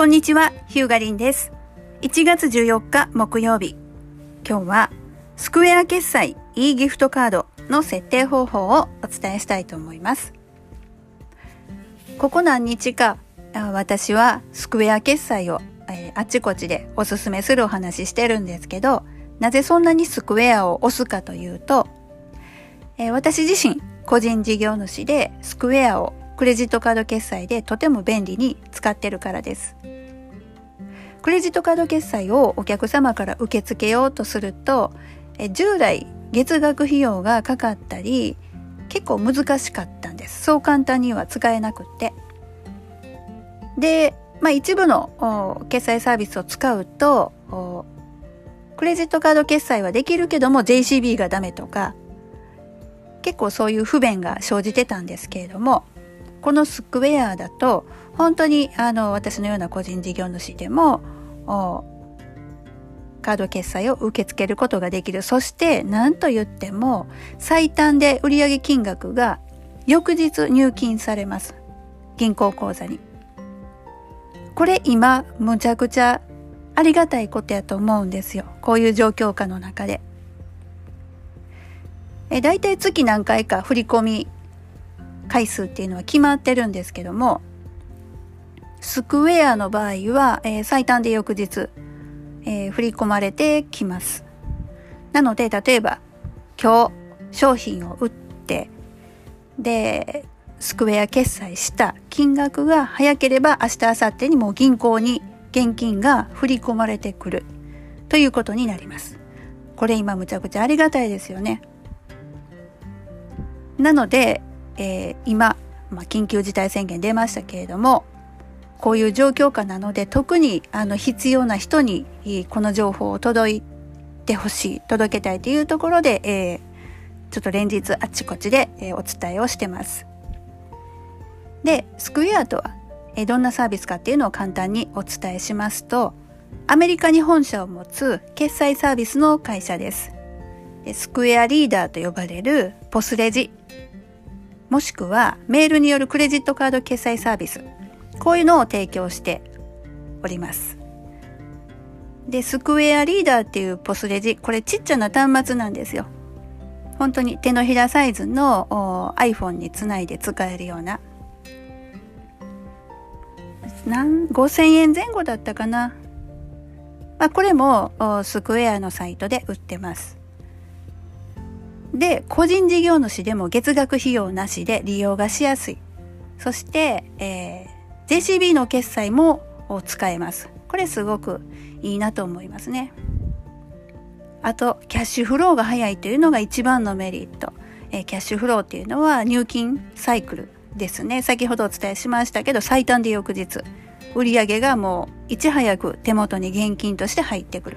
こんにちは、ヒューガリンです。1月14日木曜日。今日はスクエア決済 e ギフトカードの設定方法をお伝えしたいと思います。ここ何日か私はスクエア決済を、えあちこちでおすすめするお話してるんですけど、なぜそんなにスクエアを押すかというと、え私自身個人事業主でスクエアをクレジットカード決済でとても便利に使ってるからです。クレジットカード決済をお客様から受け付けようとすると、え従来月額費用がかかったり結構難しかったんです。そう簡単には使えなくって。で、まあ、一部の決済サービスを使うとクレジットカード決済はできるけども JCB がダメとか結構そういう不便が生じてたんですけれどもこのスクエアだと本当にあの私のような個人事業主でもカード決済を受け付けることができる。そして何と言っても最短で売上金額が翌日入金されます。銀行口座に。これ今むちゃくちゃありがたいことやと思うんですよ。こういう状況下の中で。え大体月何回か振り込み回数っていうのは決まってるんですけどもスクエアの場合は、えー、最短で翌日、えー、振り込まれてきます。なので、例えば、今日商品を売って、で、スクエア決済した金額が早ければ明日、明後日にも銀行に現金が振り込まれてくるということになります。これ今むちゃくちゃありがたいですよね。なので、えー、今、まあ、緊急事態宣言出ましたけれども、こういう状況下なので特にあの必要な人にこの情報を届いてほしい届けたいというところで、えー、ちょっと連日あちこちで、え、お伝えをしてます。でスクエアとは、え、どんなサービスかっていうのを簡単にお伝えしますとアメリカに本社を持つ決済サービスの会社です。スクエアリーダーと呼ばれるポスレジもしくはメールによるクレジットカード決済サービスこういうのを提供しております。で、スクエアリーダーっていうポスレジ、これちっちゃな端末なんですよ。本当に手のひらサイズの iPhone につないで使えるような。何、5000円前後だったかな。まあ、これもスクエアのサイトで売ってます。で、個人事業主でも月額費用なしで利用がしやすい。そして、えー JCB の決済も使えます。これすごくいいなと思いますね。あと、キャッシュフローが早いというのが一番のメリット。えキャッシュフローっていうのは入金サイクルですね。先ほどお伝えしましたけど、最短で翌日、売上がもういち早く手元に現金として入ってくる。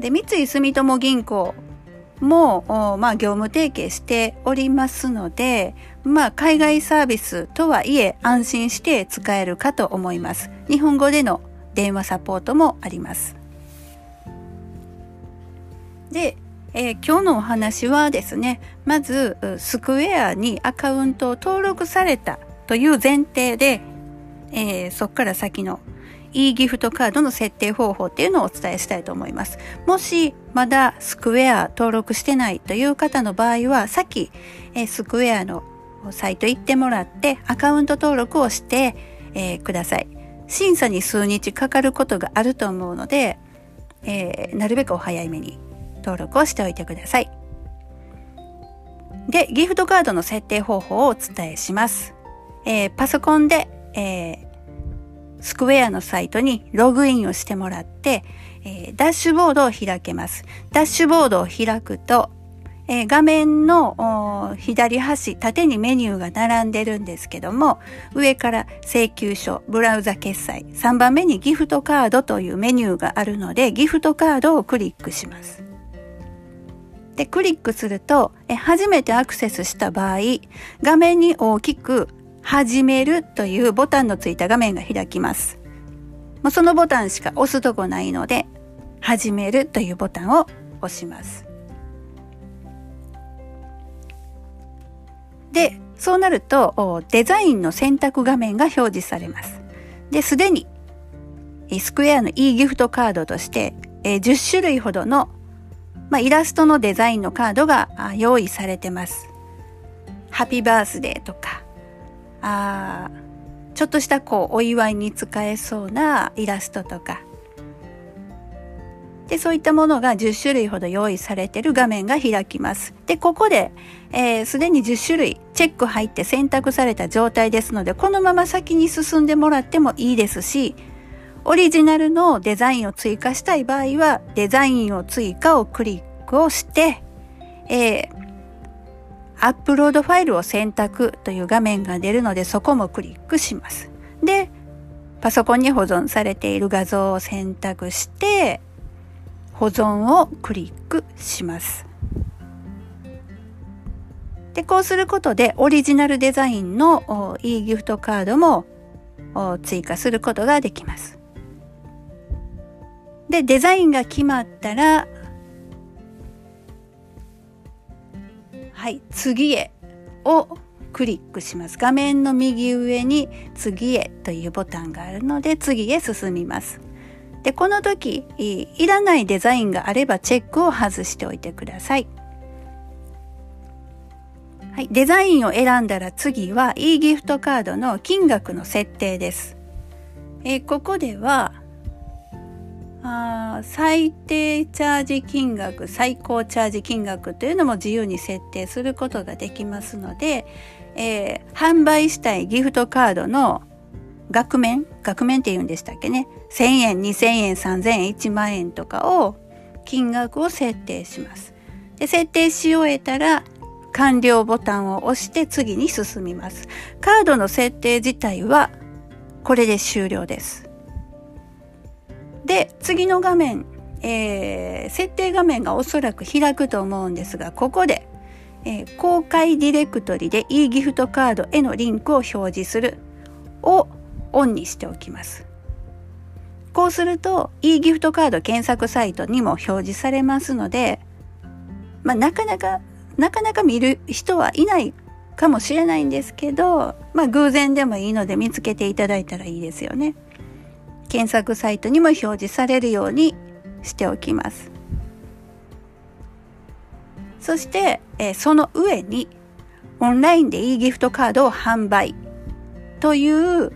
で、三井住友銀行も、まあ、業務提携しておりますので、まあ、海外サービスとはいえ安心して使えるかと思います。日本語での電話サポートもあります。で、えー、今日のお話はですね、まず、スクエアにアカウントを登録されたという前提で、えー、そこから先の e ギフトカードの設定方法っていうのをお伝えしたいと思います。もしまだスクエア登録してないという方の場合は、さっき、えスクエアのサイト行ってもらってアカウント登録をして、えー、ください。審査に数日かかることがあると思うので、えー、なるべくお早めに登録をしておいてください。で、ギフトカードの設定方法をお伝えします。えー、パソコンで、えスクエアのサイトにログインをしてもらって、えー、ダッシュボードを開けます。ダッシュボードを開くと、えー、画面の左端、縦にメニューが並んでるんですけども、上から請求書、ブラウザ決済、3番目にギフトカードというメニューがあるので、ギフトカードをクリックします。で、クリックすると、え初めてアクセスした場合、画面に大きく始めるというボタンのついた画面が開きます。もうそのボタンしか押すとこないので、始めるというボタンを押します。で、そうなるとデザインの選択画面が表示されます。で、すでにスクエアの e ギフトカードとして、10種類ほどの、まあ、イラストのデザインのカードが用意されてます。ハッピーバースデーとか、あちょっとしたこうお祝いに使えそうなイラストとか、で、そういったものが10種類ほど用意されている画面が開きます。で、ここで、す、えー、で、に10種類チェック入って選択された状態ですので、このまま先に進んでもらってもいいですし、オリジナルのデザインを追加したい場合は、デザインを追加をクリックをして、えー、アップロードファイルを選択という画面が出るので、そこもクリックします。で、パソコンに保存されている画像を選択して、保存をクリックします。で、こうすることでオリジナルデザインの e ギフトカードも追加することができます。で、デザインが決まったら、はい、次へをクリックします。画面の右上に次へというボタンがあるので次へ進みます。で、この時、いらないデザインがあればチェックを外しておいてください。はい、デザインを選んだら次は e ギフトカードの金額の設定です。え、ここではあ最低チャージ金額、最高チャージ金額というのも自由に設定することができますので、えー、販売したいギフトカードの額面額面って言うんでしたっけね1000円2000円3000円1万円とかを金額を設定します。で設定し終えたら完了ボタンを押して次に進みます。カードの設定自体はこれで終了です。で次の画面、えー、設定画面がおそらく開くと思うんですがここで、えー、公開ディレクトリで e ギフトカードへのリンクを表示するをオンにしておきます。こうすると e ギフトカード検索サイトにも表示されますので、まあ、なかなかなかなか見る人はいないかもしれないんですけど、まあ、偶然でもいいので見つけていただいたらいいですよね。検索サイトにも表示されるようにしておきます。そして、え、その上にオンラインで e ギフトカードを販売という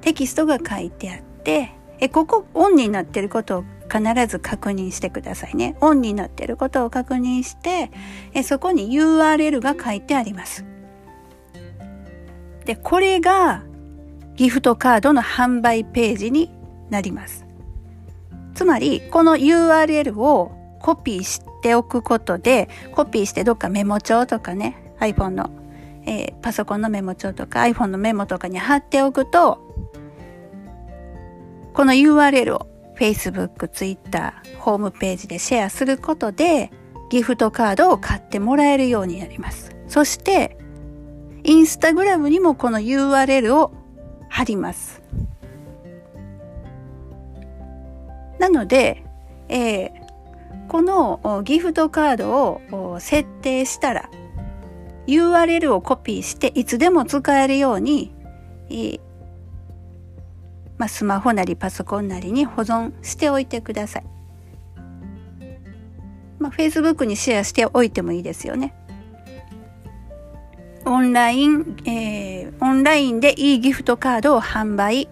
テキストが書いてあってえここオンになってることを必ず確認してくださいね。オンになってることを確認してえそこに URL が書いてあります。で、これがギフトカードの販売ページになります。つまり、この URL をコピーしておくことで、コピーしてどっかメモ帳とかね、iPhone のえー、パソコンのメモ帳とか iPhone のメモとかに貼っておくと、この URL を Facebook、Twitter、ホームページでシェアすることで、ギフトカードを買ってもらえるようになります。そして、インスタグラムにもこの URL を貼ります。なので、えー、このギフトカードを設定したら URL をコピーしていつでも使えるように、まあ、スマホなりパソコンなりに保存しておいてください。まあ、Facebook にシェアしておいてもいいですよね。オンライン、えー、オンラインで e ギフトカードを販売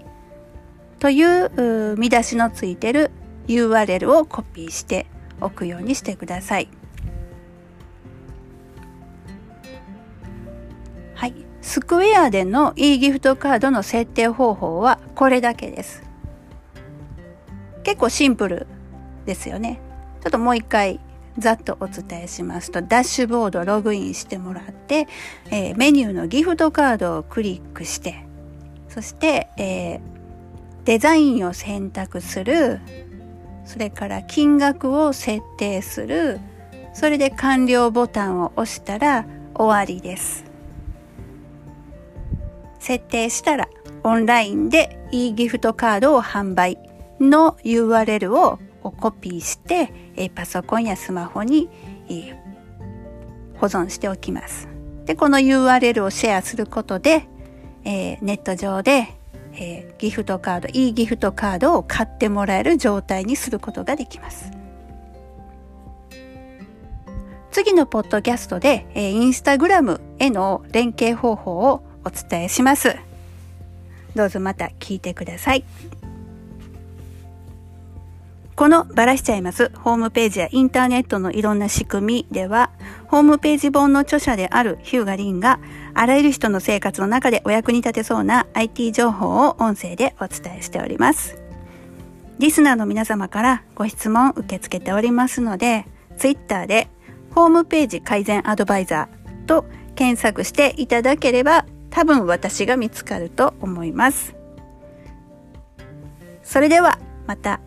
という見出しのついてる URL をコピーしておくようにしてください。スクエアでの e ギフトカードの設定方法はこれだけです。結構シンプルですよね。ちょっともう一回ざっとお伝えしますと、ダッシュボードログインしてもらって、えー、メニューのギフトカードをクリックして、そして、えー、デザインを選択する、それから金額を設定する、それで完了ボタンを押したら終わりです。設定したらオンラインで e ギフトカードを販売の URL ををコピーしてパソコンやスマホに保存しておきます。で、この URL をシェアすることで、えネット上でえー、ギフトカード、いいギフトカードを買ってもらえる状態にすることができます。次のポッドキャストで、えー、インスタグラムへの連携方法をお伝えします。どうぞまた聞いてください。このバラしちゃいますホームページやインターネットのいろんな仕組みでは、ホームページ本の著者であるヒューガリンが、あらゆる人の生活の中でお役に立てそうな IT 情報を音声でお伝えしております。リスナーの皆様からご質問受け付けておりますので、ツイッターでホームページ改善アドバイザーと検索していただければ多分私が見つかると思います。それではまた。